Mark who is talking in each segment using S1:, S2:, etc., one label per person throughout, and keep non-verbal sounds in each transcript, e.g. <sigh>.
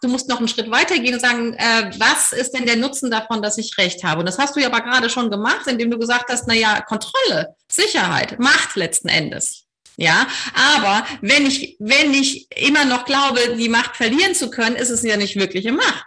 S1: du musst noch einen Schritt weitergehen und sagen, äh, was ist denn der Nutzen davon, dass ich Recht habe? Und das hast du ja aber gerade schon gemacht, indem du gesagt hast, na ja, Kontrolle, Sicherheit, Macht letzten Endes. Ja, aber wenn ich, wenn ich immer noch glaube, die Macht verlieren zu können, ist es ja nicht wirkliche Macht.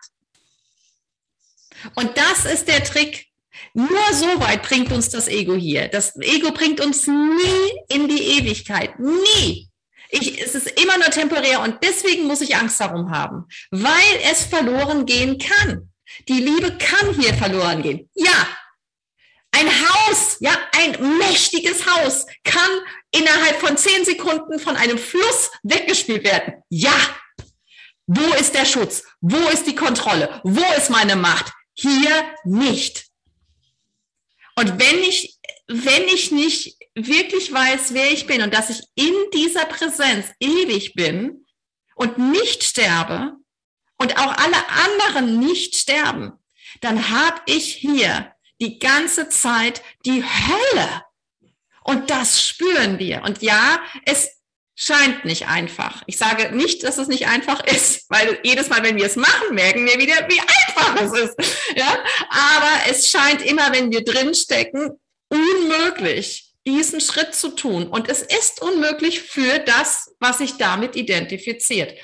S1: Und das ist der Trick. Nur so weit bringt uns das Ego hier. Das Ego bringt uns nie in die Ewigkeit. Nie. Ich, es ist immer nur temporär und deswegen muss ich Angst darum haben, weil es verloren gehen kann. Die Liebe kann hier verloren gehen. Ja. Ein Haus, ja, ein mächtiges Haus kann innerhalb von zehn Sekunden von einem Fluss weggespielt werden. Ja. Wo ist der Schutz? Wo ist die Kontrolle? Wo ist meine Macht? Hier nicht. Und wenn ich, wenn ich nicht wirklich weiß, wer ich bin und dass ich in dieser Präsenz ewig bin und nicht sterbe und auch alle anderen nicht sterben, dann habe ich hier die ganze Zeit die Hölle. Und das spüren wir. Und ja, es scheint nicht einfach. Ich sage nicht, dass es nicht einfach ist, <laughs> weil jedes Mal, wenn wir es machen, merken wir wieder, wie einfach es ist. Ja, aber es scheint immer, wenn wir drinstecken, unmöglich diesen Schritt zu tun. Und es ist unmöglich für das, was sich damit identifiziert.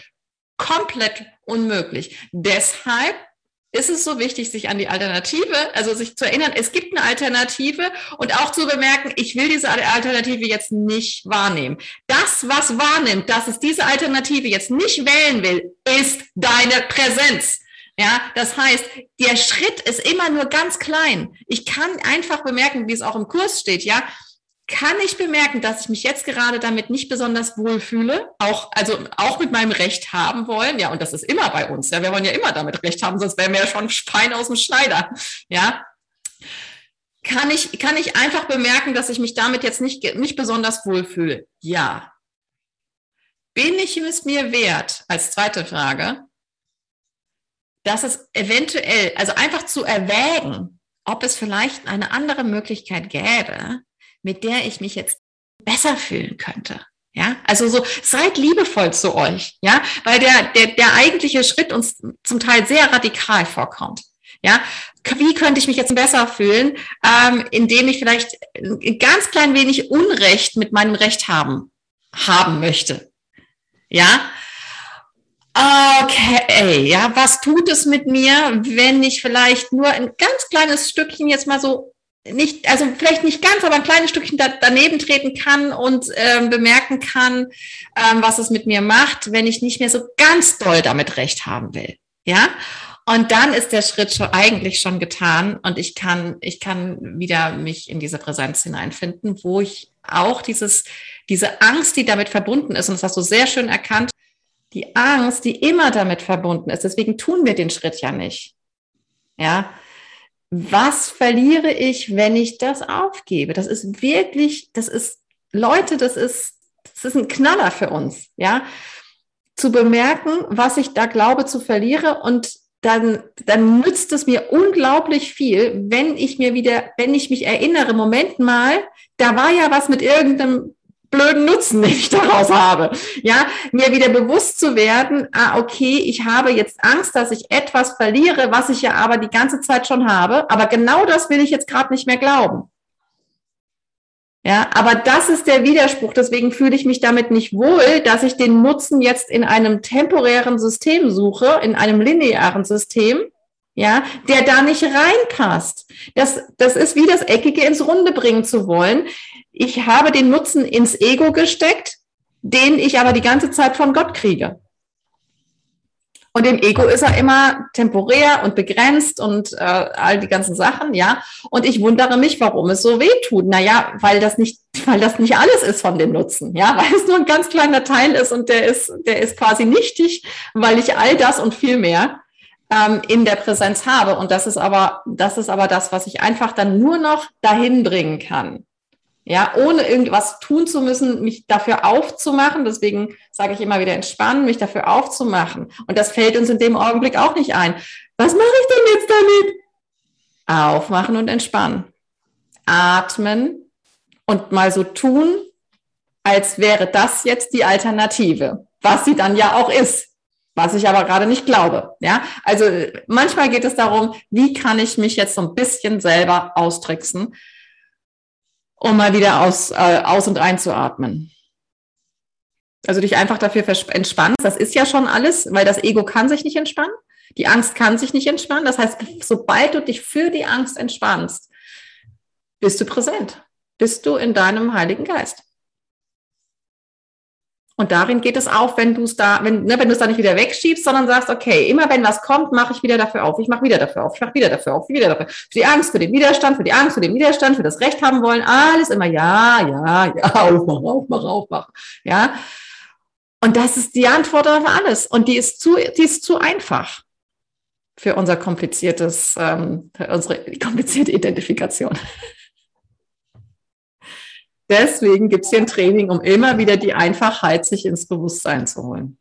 S1: Komplett unmöglich. Deshalb ist es so wichtig, sich an die Alternative, also sich zu erinnern, es gibt eine Alternative und auch zu bemerken, ich will diese Alternative jetzt nicht wahrnehmen. Das, was wahrnimmt, dass es diese Alternative jetzt nicht wählen will, ist deine Präsenz. Ja, das heißt, der Schritt ist immer nur ganz klein. Ich kann einfach bemerken, wie es auch im Kurs steht, ja kann ich bemerken, dass ich mich jetzt gerade damit nicht besonders wohl fühle, auch, also auch mit meinem Recht haben wollen. Ja, und das ist immer bei uns. Ja, wir wollen ja immer damit Recht haben, sonst wären wir ja schon Spein aus dem Schneider. Ja. Kann ich, kann ich einfach bemerken, dass ich mich damit jetzt nicht, nicht besonders wohl fühle? Ja. Bin ich es mir wert, als zweite Frage, dass es eventuell, also einfach zu erwägen, ob es vielleicht eine andere Möglichkeit gäbe, mit der ich mich jetzt besser fühlen könnte. Ja, also so seid liebevoll zu euch, ja, weil der, der, der eigentliche Schritt uns zum Teil sehr radikal vorkommt. Ja, wie könnte ich mich jetzt besser fühlen, ähm, indem ich vielleicht ein ganz klein wenig Unrecht mit meinem Recht haben, haben möchte. Ja, okay, ja, was tut es mit mir, wenn ich vielleicht nur ein ganz kleines Stückchen jetzt mal so nicht, also vielleicht nicht ganz, aber ein kleines Stückchen da, daneben treten kann und ähm, bemerken kann, ähm, was es mit mir macht, wenn ich nicht mehr so ganz doll damit recht haben will. Ja. Und dann ist der Schritt schon eigentlich schon getan und ich kann, ich kann wieder mich in diese Präsenz hineinfinden, wo ich auch dieses, diese Angst, die damit verbunden ist, und das hast du sehr schön erkannt, die Angst, die immer damit verbunden ist. Deswegen tun wir den Schritt ja nicht. Ja, was verliere ich, wenn ich das aufgebe? Das ist wirklich, das ist, Leute, das ist, das ist ein Knaller für uns, ja. Zu bemerken, was ich da glaube zu verliere und dann, dann nützt es mir unglaublich viel, wenn ich mir wieder, wenn ich mich erinnere, Moment mal, da war ja was mit irgendeinem blöden Nutzen, <laughs> den ich daraus habe. Ja, mir wieder bewusst zu werden, ah, okay, ich habe jetzt Angst, dass ich etwas verliere, was ich ja aber die ganze Zeit schon habe. Aber genau das will ich jetzt gerade nicht mehr glauben. Ja, aber das ist der Widerspruch. Deswegen fühle ich mich damit nicht wohl, dass ich den Nutzen jetzt in einem temporären System suche, in einem linearen System, ja, der da nicht reinpasst. Das, das ist wie das Eckige ins Runde bringen zu wollen. Ich habe den Nutzen ins Ego gesteckt, den ich aber die ganze Zeit von Gott kriege. Und im Ego ist er immer temporär und begrenzt und äh, all die ganzen Sachen, ja. Und ich wundere mich, warum es so weh tut. Naja, weil das nicht, weil das nicht alles ist von dem Nutzen, ja, <laughs> weil es nur ein ganz kleiner Teil ist und der ist, der ist quasi nichtig, weil ich all das und viel mehr ähm, in der Präsenz habe. Und das ist aber, das ist aber das, was ich einfach dann nur noch dahin bringen kann. Ja, ohne irgendwas tun zu müssen, mich dafür aufzumachen. Deswegen sage ich immer wieder entspannen, mich dafür aufzumachen. Und das fällt uns in dem Augenblick auch nicht ein. Was mache ich denn jetzt damit? Aufmachen und entspannen. Atmen und mal so tun, als wäre das jetzt die Alternative, was sie dann ja auch ist. was ich aber gerade nicht glaube. Ja, also manchmal geht es darum, wie kann ich mich jetzt so ein bisschen selber austricksen, um mal wieder aus, äh, aus und einzuatmen. Also dich einfach dafür entspannst. Das ist ja schon alles, weil das Ego kann sich nicht entspannen. Die Angst kann sich nicht entspannen. Das heißt, sobald du dich für die Angst entspannst, bist du präsent. Bist du in deinem Heiligen Geist. Und darin geht es auch, wenn du es da, wenn, ne, wenn du es da nicht wieder wegschiebst, sondern sagst, okay, immer wenn was kommt, mache ich wieder dafür auf, ich mache wieder dafür auf, ich mache wieder dafür auf, wieder dafür. Für die Angst, für den Widerstand, für die Angst, für den Widerstand, für das Recht haben wollen, alles immer ja, ja, ja, <laughs> aufmachen, aufmachen, aufmachen. Ja. Und das ist die Antwort auf alles. Und die ist zu, die ist zu einfach für unser kompliziertes, ähm, für unsere <laughs> komplizierte Identifikation. Deswegen gibt es hier ein Training, um immer wieder die Einfachheit sich ins Bewusstsein zu holen.